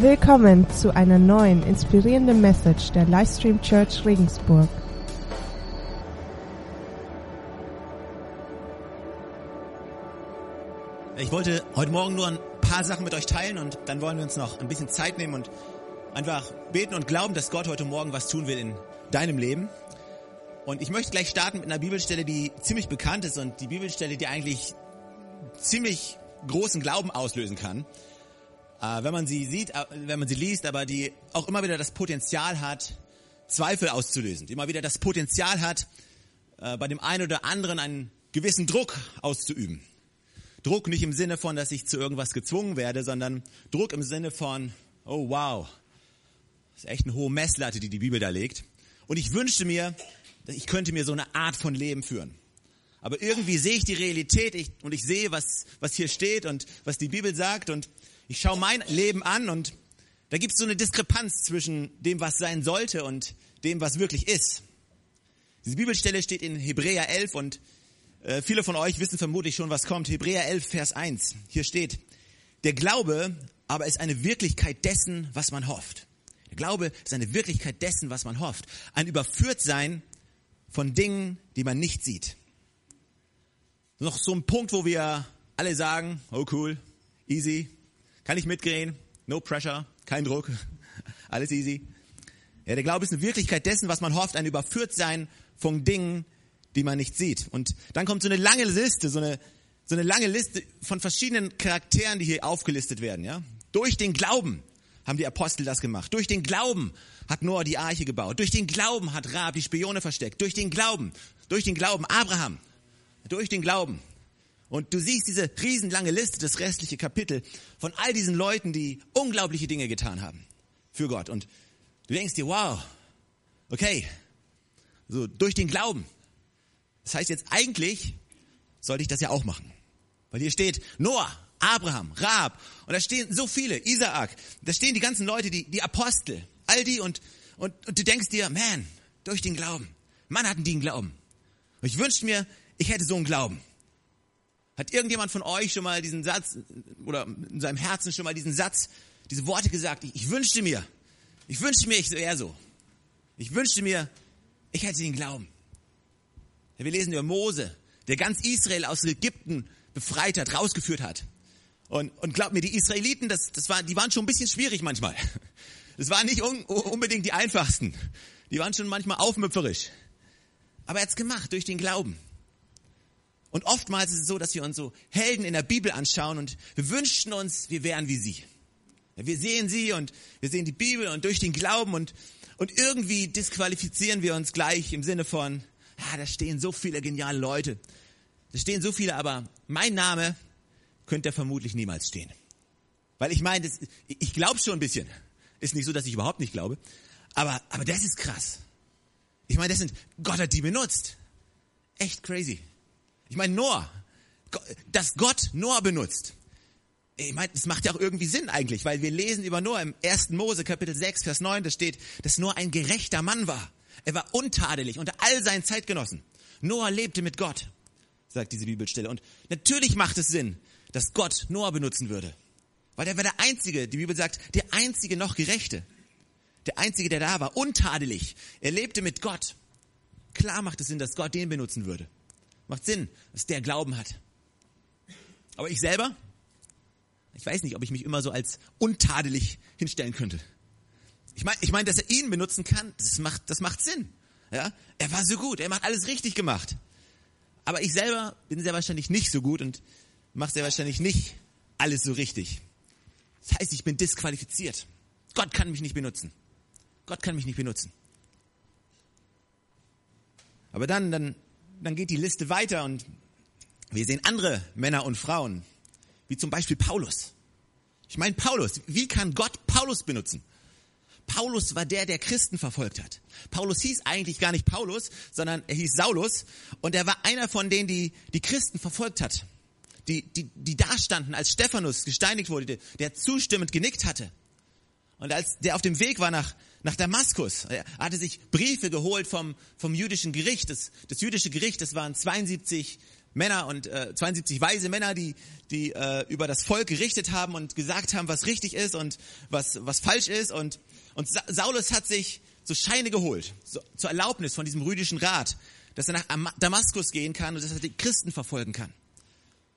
Willkommen zu einer neuen inspirierenden Message der Livestream Church Regensburg. Ich wollte heute Morgen nur ein paar Sachen mit euch teilen und dann wollen wir uns noch ein bisschen Zeit nehmen und einfach beten und glauben, dass Gott heute Morgen was tun will in deinem Leben. Und ich möchte gleich starten mit einer Bibelstelle, die ziemlich bekannt ist und die Bibelstelle, die eigentlich ziemlich großen Glauben auslösen kann, äh, wenn man sie sieht, äh, wenn man sie liest, aber die auch immer wieder das Potenzial hat, Zweifel auszulösen, die immer wieder das Potenzial hat, äh, bei dem einen oder anderen einen gewissen Druck auszuüben. Druck nicht im Sinne von, dass ich zu irgendwas gezwungen werde, sondern Druck im Sinne von, oh wow, das ist echt eine hohe Messlatte, die die Bibel da legt. Und ich wünschte mir, ich könnte mir so eine Art von Leben führen. Aber irgendwie sehe ich die Realität ich, und ich sehe, was, was hier steht und was die Bibel sagt und ich schaue mein Leben an und da gibt es so eine Diskrepanz zwischen dem, was sein sollte und dem, was wirklich ist. Diese Bibelstelle steht in Hebräer 11 und äh, viele von euch wissen vermutlich schon, was kommt. Hebräer 11, Vers 1. Hier steht, der Glaube aber ist eine Wirklichkeit dessen, was man hofft. Der Glaube ist eine Wirklichkeit dessen, was man hofft. Ein Überführtsein von Dingen, die man nicht sieht. Noch so ein Punkt, wo wir alle sagen, oh cool, easy, kann ich mitgehen, no pressure, kein Druck, alles easy. Ja, der Glaube ist eine Wirklichkeit dessen, was man hofft, ein Überführtsein von Dingen, die man nicht sieht. Und dann kommt so eine lange Liste, so eine, so eine lange Liste von verschiedenen Charakteren, die hier aufgelistet werden, ja. Durch den Glauben haben die Apostel das gemacht. Durch den Glauben hat Noah die Arche gebaut. Durch den Glauben hat Raab die Spione versteckt. Durch den Glauben, durch den Glauben Abraham. Durch den Glauben. Und du siehst diese riesenlange Liste, das restliche Kapitel von all diesen Leuten, die unglaubliche Dinge getan haben für Gott. Und du denkst dir, wow, okay, so durch den Glauben. Das heißt jetzt eigentlich sollte ich das ja auch machen. Weil hier steht Noah, Abraham, Raab und da stehen so viele, Isaak, da stehen die ganzen Leute, die, die Apostel, all die und, und, und du denkst dir, man, durch den Glauben. Mann hatten die einen Glauben. Und ich wünschte mir, ich hätte so einen Glauben. Hat irgendjemand von euch schon mal diesen Satz oder in seinem Herzen schon mal diesen Satz, diese Worte gesagt? Ich, ich wünschte mir, ich wünschte mir, ich wäre so. Ich wünschte mir, ich hätte den Glauben. Wir lesen über Mose, der ganz Israel aus Ägypten befreit hat, rausgeführt hat. Und, und glaubt mir, die Israeliten, das, das war, die waren schon ein bisschen schwierig manchmal. Das waren nicht un, unbedingt die einfachsten. Die waren schon manchmal aufmüpferisch. Aber er hat's gemacht durch den Glauben. Und oftmals ist es so, dass wir uns so Helden in der Bibel anschauen und wir wünschen uns, wir wären wie sie. Wir sehen sie und wir sehen die Bibel und durch den Glauben und, und irgendwie disqualifizieren wir uns gleich im Sinne von, ja, da stehen so viele geniale Leute. Da stehen so viele, aber mein Name könnte vermutlich niemals stehen. Weil ich meine, ich glaube schon ein bisschen. Ist nicht so, dass ich überhaupt nicht glaube. Aber, aber das ist krass. Ich meine, das sind, Gott hat die benutzt. Echt crazy. Ich meine, Noah, dass Gott Noah benutzt. Ich meine, das macht ja auch irgendwie Sinn eigentlich, weil wir lesen über Noah im 1. Mose Kapitel 6, Vers 9, da steht, dass Noah ein gerechter Mann war. Er war untadelig unter all seinen Zeitgenossen. Noah lebte mit Gott, sagt diese Bibelstelle. Und natürlich macht es Sinn, dass Gott Noah benutzen würde. Weil er war der Einzige, die Bibel sagt, der Einzige noch Gerechte. Der Einzige, der da war, untadelig. Er lebte mit Gott. Klar macht es Sinn, dass Gott den benutzen würde. Macht Sinn, dass der Glauben hat. Aber ich selber, ich weiß nicht, ob ich mich immer so als untadelig hinstellen könnte. Ich meine, ich meine, dass er ihn benutzen kann, das macht, das macht Sinn. Ja, er war so gut, er macht alles richtig gemacht. Aber ich selber bin sehr wahrscheinlich nicht so gut und mache sehr wahrscheinlich nicht alles so richtig. Das heißt, ich bin disqualifiziert. Gott kann mich nicht benutzen. Gott kann mich nicht benutzen. Aber dann, dann, dann geht die Liste weiter und wir sehen andere Männer und Frauen, wie zum Beispiel Paulus. Ich meine, Paulus, wie kann Gott Paulus benutzen? Paulus war der, der Christen verfolgt hat. Paulus hieß eigentlich gar nicht Paulus, sondern er hieß Saulus und er war einer von denen, die die Christen verfolgt hat. Die, die, die da standen, als Stephanus gesteinigt wurde, der zustimmend genickt hatte. Und als der auf dem Weg war nach, nach Damaskus, er hatte sich Briefe geholt vom, vom jüdischen Gericht. Das, das jüdische Gericht, das waren 72 Männer und äh, 72 weise Männer, die, die äh, über das Volk gerichtet haben und gesagt haben, was richtig ist und was, was falsch ist. Und, und Saulus hat sich so Scheine geholt, so, zur Erlaubnis von diesem rüdischen Rat, dass er nach Damaskus gehen kann und dass er die Christen verfolgen kann.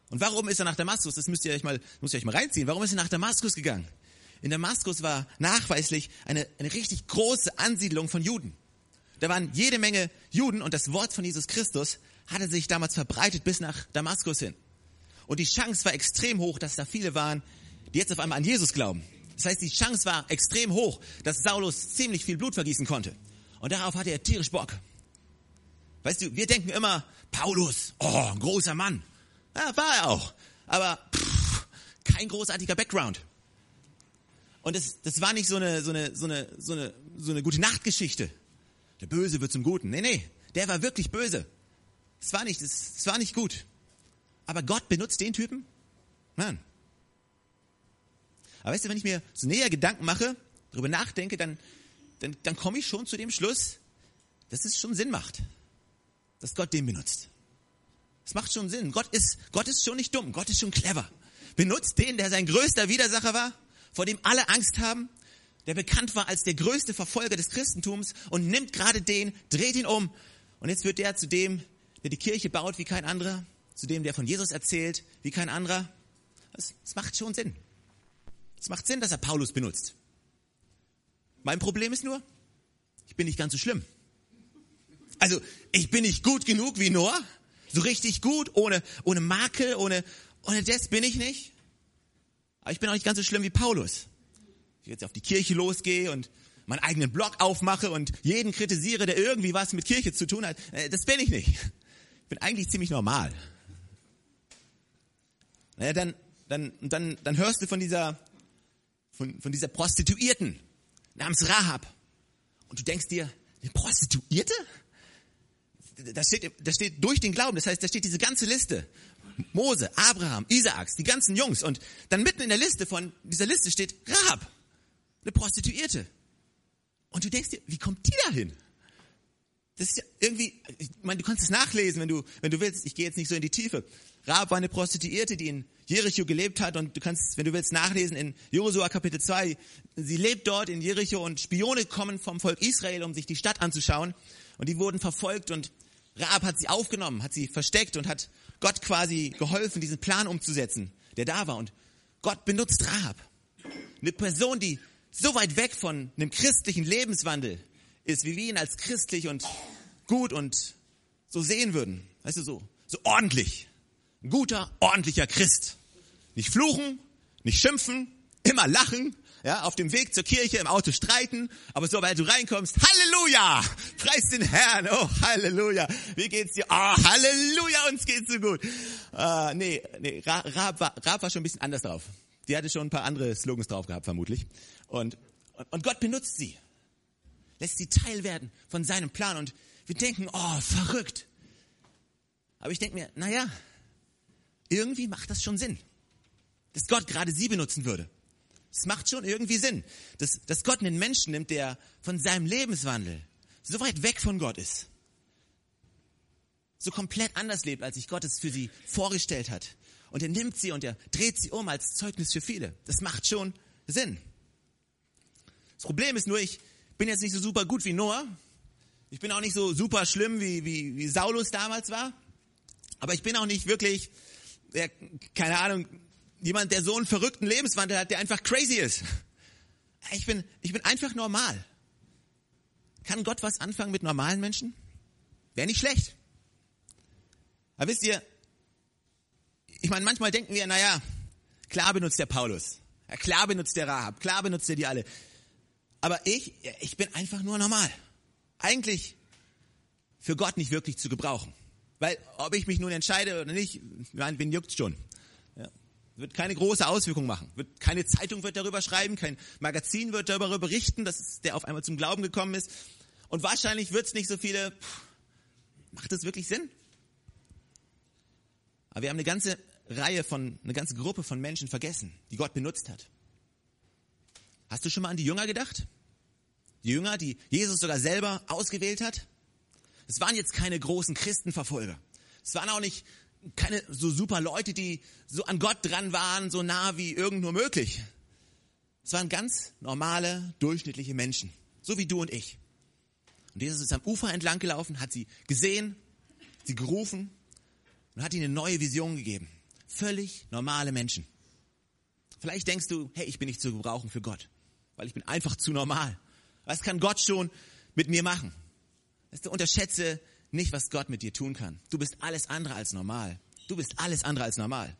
Und warum ist er nach Damaskus? Das müsst ihr euch mal, müsst ihr euch mal reinziehen. Warum ist er nach Damaskus gegangen? In Damaskus war nachweislich eine, eine richtig große Ansiedlung von Juden. Da waren jede Menge Juden und das Wort von Jesus Christus hatte sich damals verbreitet bis nach Damaskus hin. Und die Chance war extrem hoch, dass da viele waren, die jetzt auf einmal an Jesus glauben. Das heißt, die Chance war extrem hoch, dass Saulus ziemlich viel Blut vergießen konnte. Und darauf hatte er tierisch Bock. Weißt du, wir denken immer, Paulus, oh, ein großer Mann. Ja, war er auch. Aber pff, kein großartiger Background. Und das, das war nicht so eine, so eine, so eine, so eine, so eine gute Nachtgeschichte. Der Böse wird zum Guten. Nee, nee, der war wirklich böse. Es war nicht, es war nicht gut. Aber Gott benutzt den Typen? Nein. Aber weißt du, wenn ich mir so näher Gedanken mache, darüber nachdenke, dann, dann, dann komme ich schon zu dem Schluss, dass es schon Sinn macht, dass Gott den benutzt. Es macht schon Sinn. Gott ist, Gott ist schon nicht dumm. Gott ist schon clever. Benutzt den, der sein größter Widersacher war, vor dem alle Angst haben, der bekannt war als der größte Verfolger des Christentums und nimmt gerade den, dreht ihn um. Und jetzt wird der zu dem, der die Kirche baut wie kein anderer, zu dem, der von Jesus erzählt wie kein anderer. Das macht schon Sinn. Es macht Sinn, dass er Paulus benutzt. Mein Problem ist nur, ich bin nicht ganz so schlimm. Also, ich bin nicht gut genug wie Noah. So richtig gut, ohne, ohne Makel, ohne, ohne das bin ich nicht. Aber ich bin auch nicht ganz so schlimm wie Paulus. Ich jetzt auf die Kirche losgehe und meinen eigenen Blog aufmache und jeden kritisiere, der irgendwie was mit Kirche zu tun hat. Äh, das bin ich nicht bin eigentlich ziemlich normal. Naja, dann, dann, dann, dann hörst du von dieser, von, von dieser Prostituierten namens Rahab. Und du denkst dir, eine Prostituierte? Da steht, da steht durch den Glauben, das heißt, da steht diese ganze Liste. Mose, Abraham, Isaaks, die ganzen Jungs. Und dann mitten in der Liste von dieser Liste steht Rahab, eine Prostituierte. Und du denkst dir, wie kommt die da hin? Das ist ja irgendwie, ich meine, du kannst es nachlesen, wenn du, wenn du willst. Ich gehe jetzt nicht so in die Tiefe. Rahab war eine Prostituierte, die in Jericho gelebt hat und du kannst, wenn du willst, nachlesen in Josua Kapitel 2. Sie lebt dort in Jericho und Spione kommen vom Volk Israel, um sich die Stadt anzuschauen und die wurden verfolgt und Rahab hat sie aufgenommen, hat sie versteckt und hat Gott quasi geholfen, diesen Plan umzusetzen, der da war und Gott benutzt Rahab. Eine Person, die so weit weg von einem christlichen Lebenswandel ist, wie wir ihn als christlich und gut und so sehen würden. Weißt du, so, so ordentlich. Ein guter, ordentlicher Christ. Nicht fluchen, nicht schimpfen, immer lachen, ja, auf dem Weg zur Kirche im Auto streiten, aber sobald du reinkommst, Halleluja! Preis den Herrn, oh Halleluja! Wie geht's dir? Oh Halleluja, uns geht's so gut. Uh, nee, nee, Raab war, Raab war schon ein bisschen anders drauf. Die hatte schon ein paar andere Slogans drauf gehabt, vermutlich. Und, und Gott benutzt sie lässt sie Teil werden von seinem Plan und wir denken, oh, verrückt. Aber ich denke mir, naja, irgendwie macht das schon Sinn, dass Gott gerade sie benutzen würde. Es macht schon irgendwie Sinn, dass, dass Gott einen Menschen nimmt, der von seinem Lebenswandel so weit weg von Gott ist, so komplett anders lebt, als sich Gott es für sie vorgestellt hat. Und er nimmt sie und er dreht sie um als Zeugnis für viele. Das macht schon Sinn. Das Problem ist nur, ich, bin jetzt nicht so super gut wie Noah. Ich bin auch nicht so super schlimm wie, wie, wie Saulus damals war. Aber ich bin auch nicht wirklich, der, keine Ahnung, jemand, der so einen verrückten Lebenswandel hat, der einfach crazy ist. Ich bin, ich bin einfach normal. Kann Gott was anfangen mit normalen Menschen? Wäre nicht schlecht. Aber wisst ihr, ich meine, manchmal denken wir, naja, klar benutzt der Paulus. Klar benutzt der Rahab. Klar benutzt er die alle. Aber ich, ich bin einfach nur normal. Eigentlich für Gott nicht wirklich zu gebrauchen. Weil ob ich mich nun entscheide oder nicht, meine, wen juckt's schon? Wird keine große Auswirkung machen. Wird, keine Zeitung wird darüber schreiben, kein Magazin wird darüber berichten, dass der auf einmal zum Glauben gekommen ist. Und wahrscheinlich wird's nicht so viele. Pff, macht das wirklich Sinn? Aber wir haben eine ganze Reihe von, eine ganze Gruppe von Menschen vergessen, die Gott benutzt hat. Hast du schon mal an die Jünger gedacht? Die Jünger, die Jesus sogar selber ausgewählt hat? Es waren jetzt keine großen Christenverfolger. Es waren auch nicht keine so super Leute, die so an Gott dran waren, so nah wie irgend nur möglich. Es waren ganz normale, durchschnittliche Menschen, so wie du und ich. Und Jesus ist am Ufer entlang gelaufen, hat sie gesehen, sie gerufen und hat ihnen eine neue Vision gegeben. Völlig normale Menschen. Vielleicht denkst du, hey, ich bin nicht zu gebrauchen für Gott, weil ich bin einfach zu normal. Was kann Gott schon mit mir machen? Weißt du, unterschätze nicht, was Gott mit dir tun kann. Du bist alles andere als normal. Du bist alles andere als normal.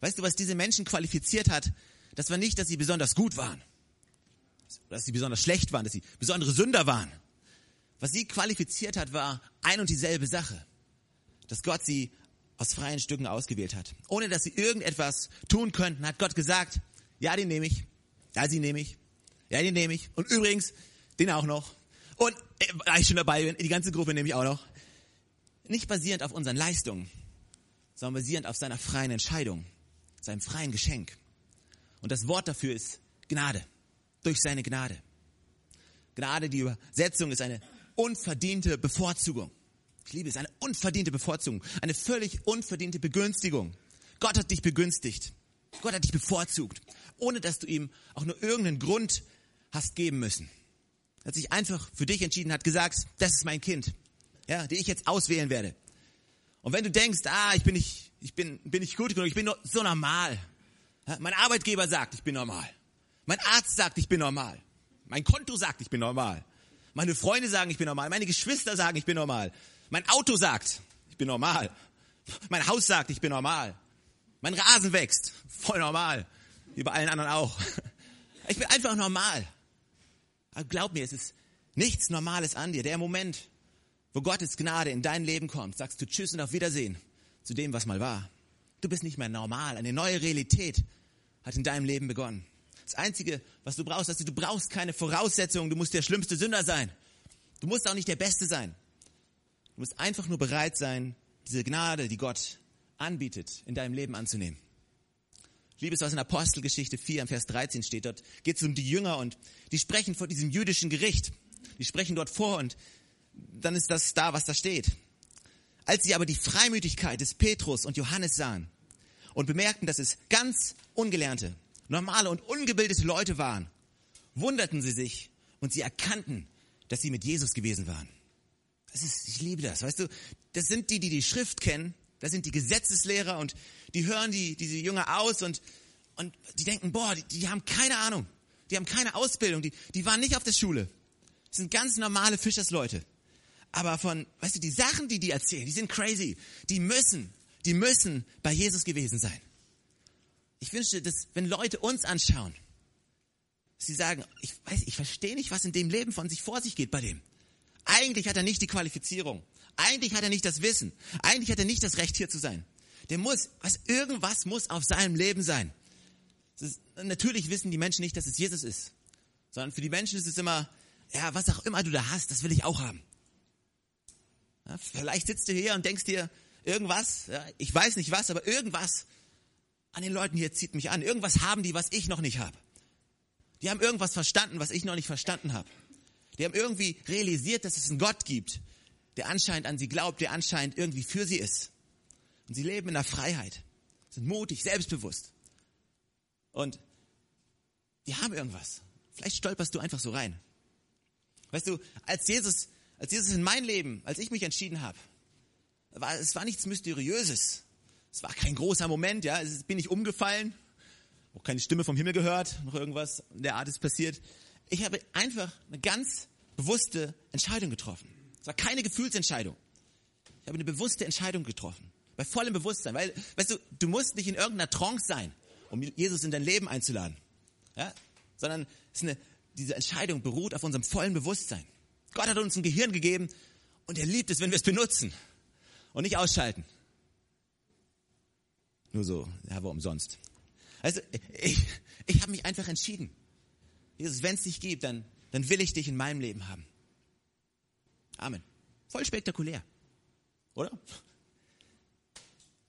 Weißt du, was diese Menschen qualifiziert hat? Das war nicht, dass sie besonders gut waren, dass sie besonders schlecht waren, dass sie besondere Sünder waren. Was sie qualifiziert hat, war ein und dieselbe Sache, dass Gott sie aus freien Stücken ausgewählt hat. Ohne dass sie irgendetwas tun könnten, hat Gott gesagt, ja, den nehme ich, ja, sie nehme ich, ja, den nehme ich und übrigens, den auch noch. Und äh, da ich schon dabei bin, die ganze Gruppe nehme ich auch noch. Nicht basierend auf unseren Leistungen, sondern basierend auf seiner freien Entscheidung, seinem freien Geschenk. Und das Wort dafür ist Gnade, durch seine Gnade. Gnade, die Übersetzung ist eine unverdiente Bevorzugung. Ich liebe es, eine unverdiente Bevorzugung, eine völlig unverdiente Begünstigung. Gott hat dich begünstigt. Gott hat dich bevorzugt, ohne dass du ihm auch nur irgendeinen Grund hast geben müssen. Hat sich einfach für dich entschieden, hat gesagt, das ist mein Kind, ja, die ich jetzt auswählen werde. Und wenn du denkst, ah, ich bin nicht, ich bin, bin nicht gut genug, ich bin nur so normal. Ja, mein Arbeitgeber sagt, ich bin normal. Mein Arzt sagt, ich bin normal. Mein Konto sagt, ich bin normal. Meine Freunde sagen, ich bin normal. Meine Geschwister sagen, ich bin normal. Mein Auto sagt, ich bin normal. Mein Haus sagt, ich bin normal. Mein Rasen wächst. Voll normal. Wie bei allen anderen auch. Ich bin einfach normal. Aber glaub mir, es ist nichts Normales an dir. Der Moment, wo Gottes Gnade in dein Leben kommt, sagst du Tschüss und auf Wiedersehen zu dem, was mal war. Du bist nicht mehr normal. Eine neue Realität hat in deinem Leben begonnen. Das Einzige, was du brauchst, ist, du brauchst keine Voraussetzungen. Du musst der schlimmste Sünder sein. Du musst auch nicht der Beste sein. Du musst einfach nur bereit sein, diese Gnade, die Gott anbietet, in deinem Leben anzunehmen. Ich liebe es, was in Apostelgeschichte 4 im Vers 13 steht. Dort geht es um die Jünger und die sprechen vor diesem jüdischen Gericht. Die sprechen dort vor und dann ist das da, was da steht. Als sie aber die Freimütigkeit des Petrus und Johannes sahen und bemerkten, dass es ganz ungelernte, normale und ungebildete Leute waren, wunderten sie sich und sie erkannten, dass sie mit Jesus gewesen waren. Das ist, ich liebe das, weißt du, das sind die, die die Schrift kennen das sind die Gesetzeslehrer und die hören die, diese Jünger aus und, und die denken, boah, die, die haben keine Ahnung. Die haben keine Ausbildung. Die, die waren nicht auf der Schule. Das sind ganz normale Fischersleute. Aber von, weißt du, die Sachen, die die erzählen, die sind crazy. Die müssen, die müssen bei Jesus gewesen sein. Ich wünschte, dass, wenn Leute uns anschauen, sie sagen, ich weiß, ich verstehe nicht, was in dem Leben von sich vor sich geht bei dem. Eigentlich hat er nicht die Qualifizierung. Eigentlich hat er nicht das Wissen. Eigentlich hat er nicht das Recht, hier zu sein. Der muss, was, irgendwas muss auf seinem Leben sein. Ist, natürlich wissen die Menschen nicht, dass es Jesus ist. Sondern für die Menschen ist es immer, ja, was auch immer du da hast, das will ich auch haben. Ja, vielleicht sitzt du hier und denkst dir, irgendwas, ja, ich weiß nicht was, aber irgendwas an den Leuten hier zieht mich an. Irgendwas haben die, was ich noch nicht habe. Die haben irgendwas verstanden, was ich noch nicht verstanden habe. Die haben irgendwie realisiert, dass es einen Gott gibt, der anscheinend an sie glaubt, der anscheinend irgendwie für sie ist. Und sie leben in der Freiheit, sind mutig, selbstbewusst. Und die haben irgendwas. Vielleicht stolperst du einfach so rein. Weißt du, als Jesus, als Jesus in mein Leben, als ich mich entschieden habe, war, es war nichts Mysteriöses. Es war kein großer Moment, ja. Es bin ich umgefallen, auch keine Stimme vom Himmel gehört, noch irgendwas in der Art ist passiert. Ich habe einfach eine ganz bewusste Entscheidung getroffen. Es war keine Gefühlsentscheidung. Ich habe eine bewusste Entscheidung getroffen. Bei vollem Bewusstsein. Weil, weißt du, du musst nicht in irgendeiner Trance sein, um Jesus in dein Leben einzuladen. Ja? Sondern eine, diese Entscheidung beruht auf unserem vollen Bewusstsein. Gott hat uns ein Gehirn gegeben und er liebt es, wenn wir es benutzen und nicht ausschalten. Nur so, ja, warum sonst? Also, ich, ich habe mich einfach entschieden. Jesus, wenn es dich gibt, dann, dann will ich dich in meinem Leben haben. Amen. Voll spektakulär. Oder?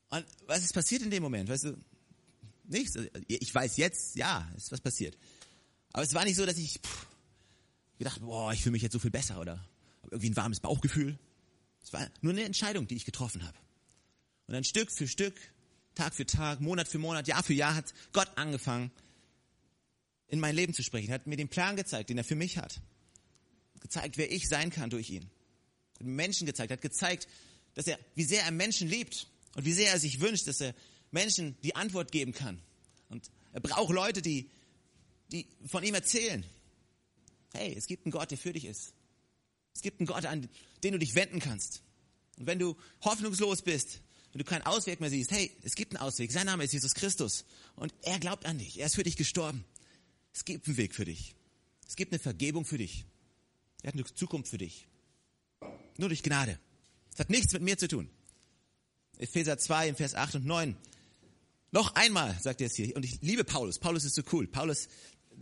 Und was ist passiert in dem Moment? Weißt du, nichts. Ich weiß jetzt, ja, ist was passiert. Aber es war nicht so, dass ich pff, gedacht, boah, ich fühle mich jetzt so viel besser oder irgendwie ein warmes Bauchgefühl. Es war nur eine Entscheidung, die ich getroffen habe. Und dann Stück für Stück, Tag für Tag, Monat für Monat, Jahr für Jahr hat Gott angefangen, in mein Leben zu sprechen, hat mir den Plan gezeigt, den er für mich hat. Gezeigt, wer ich sein kann durch ihn. Menschen gezeigt, hat gezeigt, dass er, wie sehr er Menschen liebt und wie sehr er sich wünscht, dass er Menschen die Antwort geben kann. Und er braucht Leute, die, die von ihm erzählen. Hey, es gibt einen Gott, der für dich ist. Es gibt einen Gott, an den du dich wenden kannst. Und wenn du hoffnungslos bist, wenn du keinen Ausweg mehr siehst, hey, es gibt einen Ausweg. Sein Name ist Jesus Christus. Und er glaubt an dich. Er ist für dich gestorben. Es gibt einen Weg für dich. Es gibt eine Vergebung für dich. Er hat eine Zukunft für dich. Nur durch Gnade. Es hat nichts mit mir zu tun. Epheser 2 in Vers 8 und 9. Noch einmal, sagt er es hier. Und ich liebe Paulus. Paulus ist so cool. Paulus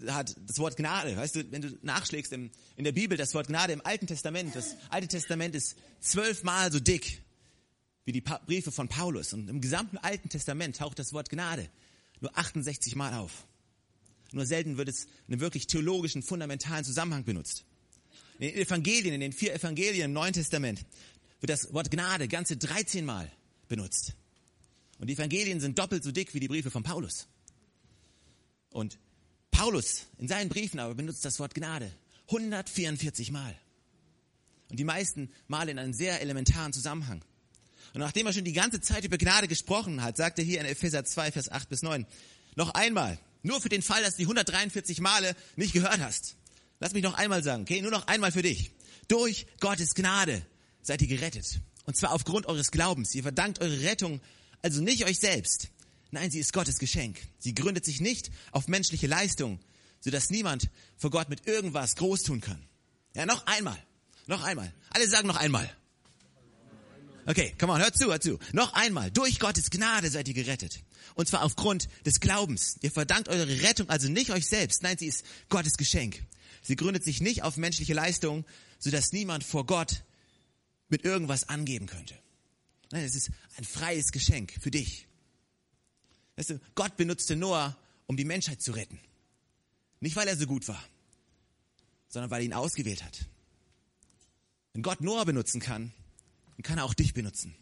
hat das Wort Gnade. Weißt du, wenn du nachschlägst im, in der Bibel, das Wort Gnade im Alten Testament, das Alte Testament ist zwölfmal so dick wie die Briefe von Paulus. Und im gesamten Alten Testament taucht das Wort Gnade nur 68 Mal auf. Nur selten wird es in einem wirklich theologischen, fundamentalen Zusammenhang benutzt. In den Evangelien, in den vier Evangelien im Neuen Testament wird das Wort Gnade ganze 13 Mal benutzt. Und die Evangelien sind doppelt so dick wie die Briefe von Paulus. Und Paulus in seinen Briefen aber benutzt das Wort Gnade 144 Mal. Und die meisten Mal in einem sehr elementaren Zusammenhang. Und nachdem er schon die ganze Zeit über Gnade gesprochen hat, sagt er hier in Epheser 2, Vers 8 bis 9, noch einmal, nur für den Fall, dass du die 143 Male nicht gehört hast. Lass mich noch einmal sagen, okay? Nur noch einmal für dich. Durch Gottes Gnade seid ihr gerettet. Und zwar aufgrund eures Glaubens. Ihr verdankt eure Rettung also nicht euch selbst. Nein, sie ist Gottes Geschenk. Sie gründet sich nicht auf menschliche Leistung, sodass niemand vor Gott mit irgendwas groß tun kann. Ja, noch einmal. Noch einmal. Alle sagen noch einmal. Okay, come on, hört zu, hört zu. Noch einmal, durch Gottes Gnade seid ihr gerettet. Und zwar aufgrund des Glaubens. Ihr verdankt eure Rettung also nicht euch selbst. Nein, sie ist Gottes Geschenk. Sie gründet sich nicht auf menschliche Leistung, sodass niemand vor Gott mit irgendwas angeben könnte. Nein, es ist ein freies Geschenk für dich. Weißt du, Gott benutzte Noah, um die Menschheit zu retten. Nicht, weil er so gut war, sondern weil er ihn ausgewählt hat. Wenn Gott Noah benutzen kann, dann kann er auch dich benutzen.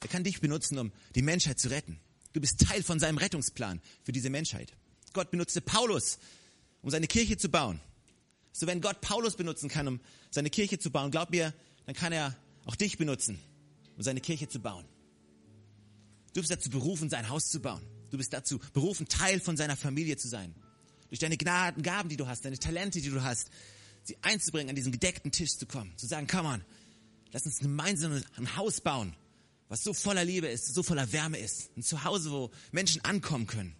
Er kann dich benutzen, um die Menschheit zu retten. Du bist Teil von seinem Rettungsplan für diese Menschheit. Gott benutzte Paulus, um seine Kirche zu bauen. So wenn Gott Paulus benutzen kann, um seine Kirche zu bauen, glaub mir, dann kann er auch dich benutzen, um seine Kirche zu bauen. Du bist dazu berufen, sein Haus zu bauen. Du bist dazu berufen, Teil von seiner Familie zu sein. Durch deine Gnaden, Gaben, die du hast, deine Talente, die du hast, sie einzubringen, an diesen gedeckten Tisch zu kommen. Zu sagen, come on, Lass uns gemeinsam ein Haus bauen, was so voller Liebe ist, so voller Wärme ist. Ein Zuhause, wo Menschen ankommen können.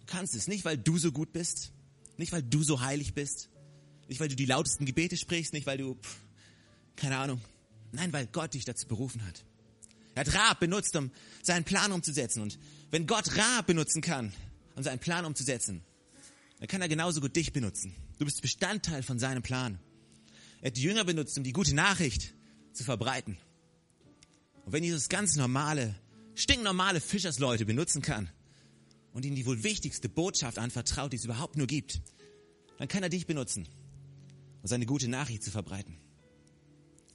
Du kannst es nicht, weil du so gut bist, nicht weil du so heilig bist, nicht weil du die lautesten Gebete sprichst, nicht weil du, pff, keine Ahnung. Nein, weil Gott dich dazu berufen hat. Er hat Raab benutzt, um seinen Plan umzusetzen. Und wenn Gott Raab benutzen kann, um seinen Plan umzusetzen, dann kann er genauso gut dich benutzen. Du bist Bestandteil von seinem Plan. Er hat die Jünger benutzt, um die gute Nachricht zu verbreiten. Und wenn Jesus ganz normale, stinknormale Fischersleute benutzen kann und ihnen die wohl wichtigste Botschaft anvertraut, die es überhaupt nur gibt, dann kann er dich benutzen, um seine gute Nachricht zu verbreiten.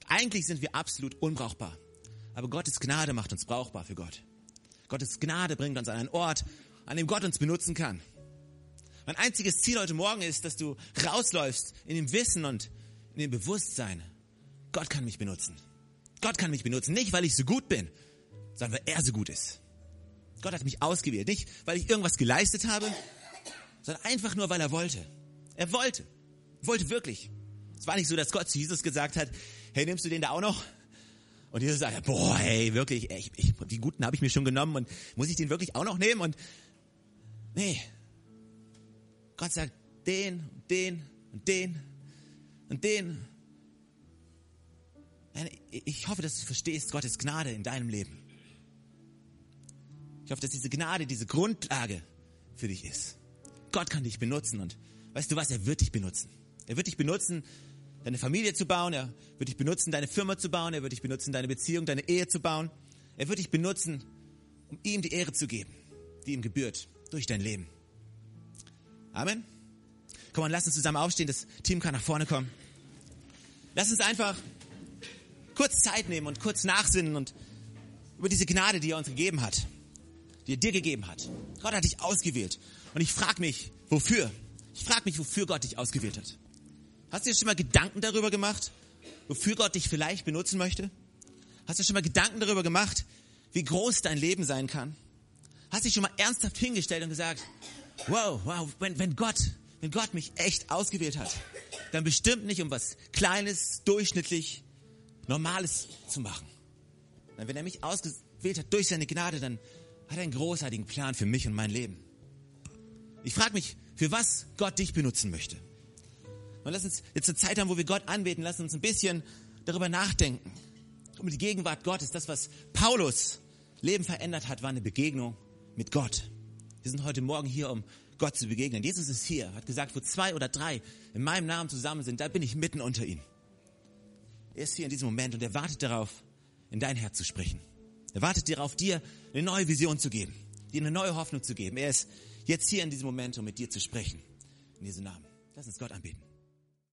Eigentlich sind wir absolut unbrauchbar, aber Gottes Gnade macht uns brauchbar für Gott. Gottes Gnade bringt uns an einen Ort, an dem Gott uns benutzen kann. Mein einziges Ziel heute Morgen ist, dass du rausläufst in dem Wissen und in dem Bewusstsein, Gott kann mich benutzen. Gott kann mich benutzen, nicht weil ich so gut bin, sondern weil er so gut ist. Gott hat mich ausgewählt, nicht weil ich irgendwas geleistet habe, sondern einfach nur, weil er wollte. Er wollte, wollte wirklich. Es war nicht so, dass Gott zu Jesus gesagt hat, hey, nimmst du den da auch noch? Und Jesus sagt, boah, hey, wirklich, ich, ich, die Guten habe ich mir schon genommen und muss ich den wirklich auch noch nehmen? Und nee, Gott sagt, den, den und den und den. Ich hoffe, dass du verstehst Gottes Gnade in deinem Leben. Hoffe, dass diese Gnade diese Grundlage für dich ist. Gott kann dich benutzen und weißt du was, er wird dich benutzen. Er wird dich benutzen, deine Familie zu bauen, er wird dich benutzen, deine Firma zu bauen, er wird dich benutzen, deine Beziehung, deine Ehe zu bauen. Er wird dich benutzen, um ihm die Ehre zu geben, die ihm gebührt durch dein Leben. Amen. Komm, und lass uns zusammen aufstehen, das Team kann nach vorne kommen. Lass uns einfach kurz Zeit nehmen und kurz nachsinnen und über diese Gnade, die er uns gegeben hat, die er dir gegeben hat. Gott hat dich ausgewählt. Und ich frage mich, wofür? Ich frage mich, wofür Gott dich ausgewählt hat. Hast du dir schon mal Gedanken darüber gemacht, wofür Gott dich vielleicht benutzen möchte? Hast du schon mal Gedanken darüber gemacht, wie groß dein Leben sein kann? Hast du dich schon mal ernsthaft hingestellt und gesagt, wow, wow, wenn, wenn Gott, wenn Gott mich echt ausgewählt hat, dann bestimmt nicht um was Kleines, durchschnittlich, Normales zu machen. Wenn er mich ausgewählt hat durch seine Gnade, dann hat einen großartigen Plan für mich und mein Leben. Ich frage mich, für was Gott dich benutzen möchte. Und lass uns jetzt eine Zeit haben, wo wir Gott anbeten, lass uns ein bisschen darüber nachdenken. Um die Gegenwart Gottes, das, was Paulus Leben verändert hat, war eine Begegnung mit Gott. Wir sind heute Morgen hier, um Gott zu begegnen. Jesus ist hier, hat gesagt, wo zwei oder drei in meinem Namen zusammen sind, da bin ich mitten unter ihnen. Er ist hier in diesem Moment und er wartet darauf, in dein Herz zu sprechen. Er wartet darauf, dir eine neue Vision zu geben, dir eine neue Hoffnung zu geben. Er ist jetzt hier in diesem Moment, um mit dir zu sprechen. In diesem Namen. Lass uns Gott anbeten.